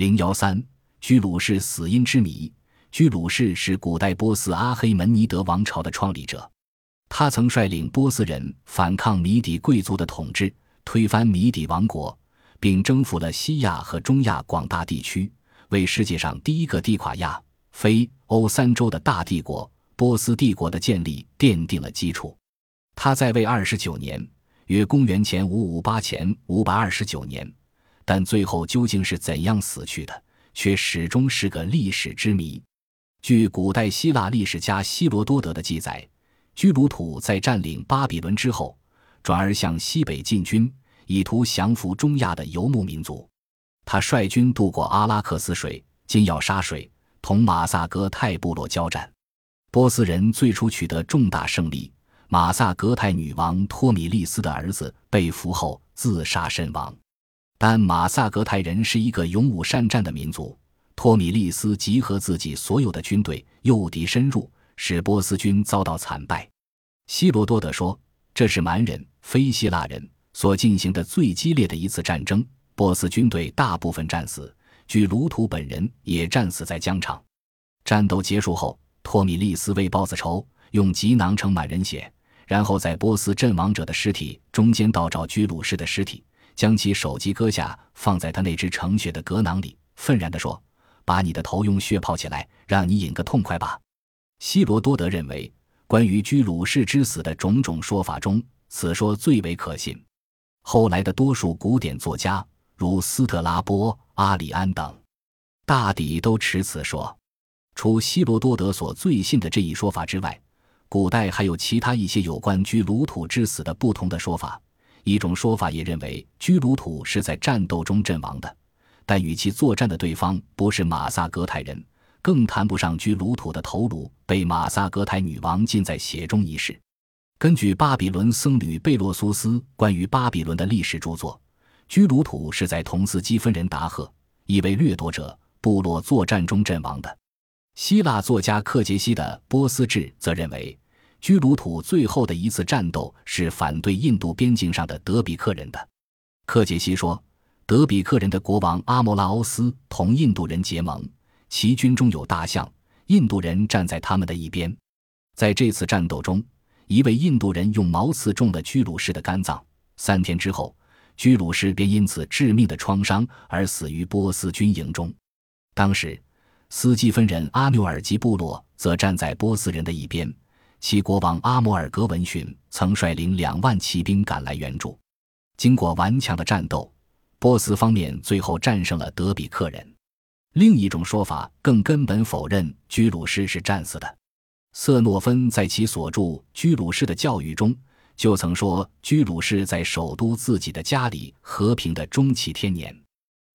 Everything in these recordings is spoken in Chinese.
零幺三，居鲁士死因之谜。居鲁士是古代波斯阿黑门尼德王朝的创立者，他曾率领波斯人反抗米底贵族的统治，推翻米底王国，并征服了西亚和中亚广大地区，为世界上第一个地垮亚非欧三洲的大帝国波斯帝国的建立奠定了基础。他在位二十九年，约公元前五五八前五百二十九年，但最后究竟是怎样死去的，却始终是个历史之谜。据古代希腊历史家希罗多德的记载，居鲁土在占领巴比伦之后，转而向西北进军，以图降服中亚的游牧民族。他率军渡过阿拉克斯水、金要沙水，同马萨格泰部落交战。波斯人最初取得重大胜利，马萨格泰女王托米利斯的儿子被俘后自杀身亡。但马萨格泰人是一个勇武善战的民族。托米利斯集合自己所有的军队，诱敌深入，使波斯军遭到惨败。希罗多德说：“这是蛮人，非希腊人所进行的最激烈的一次战争。波斯军队大部分战死，据鲁土本人也战死在疆场。战斗结束后，托米利斯为报子仇，用吉囊盛满人血，然后在波斯阵亡者的尸体中间倒找居鲁士的尸体，将其手机割下，放在他那只盛血的革囊里，愤然地说。”把你的头用血泡起来，让你饮个痛快吧。希罗多德认为，关于居鲁士之死的种种说法中，此说最为可信。后来的多数古典作家，如斯特拉波、阿里安等，大抵都持此说。除希罗多德所最信的这一说法之外，古代还有其他一些有关居鲁土之死的不同的说法。一种说法也认为，居鲁土是在战斗中阵亡的。但与其作战的对方不是马萨格泰人，更谈不上居鲁土的头颅被马萨格泰女王浸在血中一事。根据巴比伦僧侣贝洛苏斯关于巴比伦的历史著作，居鲁土是在同斯基芬人达赫一位掠夺者部落作战中阵亡的。希腊作家克杰西的《波斯志》则认为，居鲁土最后的一次战斗是反对印度边境上的德比克人的。克杰西说。德比克人的国王阿莫拉欧斯同印度人结盟，其军中有大象，印度人站在他们的一边。在这次战斗中，一位印度人用矛刺中了居鲁士的肝脏。三天之后，居鲁士便因此致命的创伤而死于波斯军营中。当时，斯基芬人阿纽尔吉部落则站在波斯人的一边，其国王阿摩尔格闻讯，曾率领两万骑兵赶来援助。经过顽强的战斗。波斯方面最后战胜了德比克人。另一种说法更根本否认居鲁士是战死的。瑟诺芬在其所著《居鲁士的教育》中就曾说，居鲁士在首都自己的家里和平的终其天年。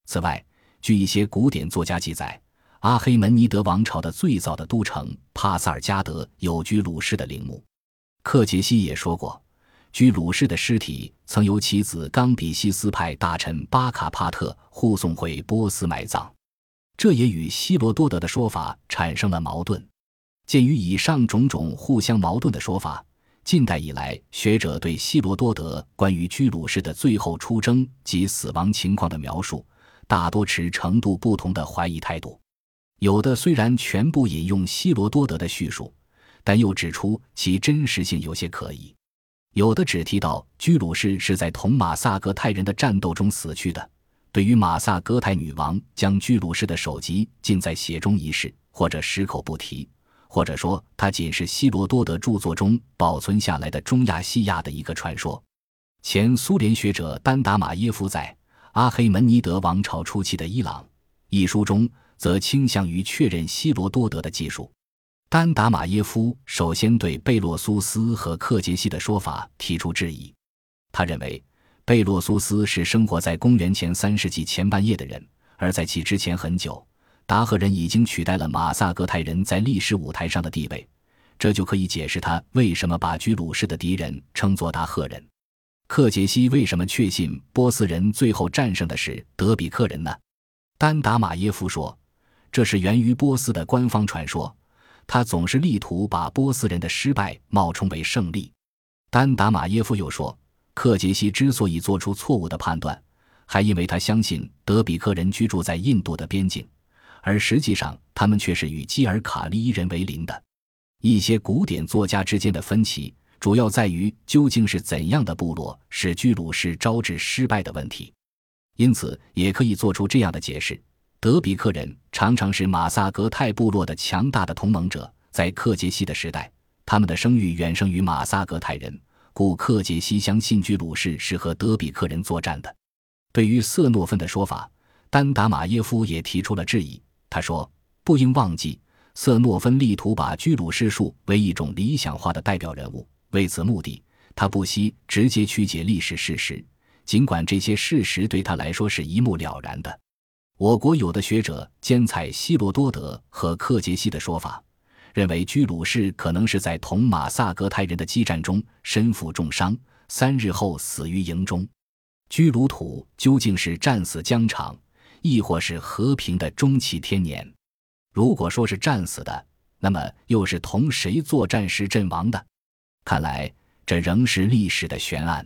此外，据一些古典作家记载，阿黑门尼德王朝的最早的都城帕萨尔加德有居鲁士的陵墓。克杰西也说过。居鲁士的尸体曾由其子冈比西斯派大臣巴卡帕特护送回波斯埋葬，这也与希罗多德的说法产生了矛盾。鉴于以上种种互相矛盾的说法，近代以来学者对希罗多德关于居鲁士的最后出征及死亡情况的描述，大多持程度不同的怀疑态度。有的虽然全部引用希罗多德的叙述，但又指出其真实性有些可疑。有的只提到居鲁士是在同马萨格泰人的战斗中死去的。对于马萨格泰女王将居鲁士的首级浸在血中一事，或者矢口不提，或者说它仅是希罗多德著作中保存下来的中亚西亚的一个传说。前苏联学者丹达马耶夫在《阿黑门尼德王朝初期的伊朗》一书中，则倾向于确认希罗多德的技术。丹达马耶夫首先对贝洛苏斯和克杰西的说法提出质疑。他认为，贝洛苏斯是生活在公元前三世纪前半叶的人，而在其之前很久，达赫人已经取代了马萨格泰人在历史舞台上的地位。这就可以解释他为什么把居鲁士的敌人称作达赫人。克杰西为什么确信波斯人最后战胜的是德比克人呢？丹达马耶夫说，这是源于波斯的官方传说。他总是力图把波斯人的失败冒充为胜利。丹达马耶夫又说，克杰西之所以做出错误的判断，还因为他相信德比克人居住在印度的边境，而实际上他们却是与基尔卡利伊人为邻的。一些古典作家之间的分歧主要在于究竟是怎样的部落使居鲁士招致失败的问题。因此，也可以做出这样的解释：德比克人常常是马萨格泰部落的强大的同盟者，在克杰西的时代，他们的声誉远胜于马萨格泰人，故克杰西相信居鲁士是和德比克人作战的。对于瑟诺芬的说法，丹达马耶夫也提出了质疑。他说：“不应忘记，瑟诺芬力图把居鲁士树为一种理想化的代表人物，为此目的，他不惜直接曲解历史事实，尽管这些事实对他来说是一目了然的。”我国有的学者兼采希罗多德和克杰西的说法，认为居鲁士可能是在同马萨格泰人的激战中身负重伤，三日后死于营中。居鲁土究竟是战死疆场，亦或是和平的终其天年？如果说是战死的，那么又是同谁作战时阵亡的？看来这仍是历史的悬案。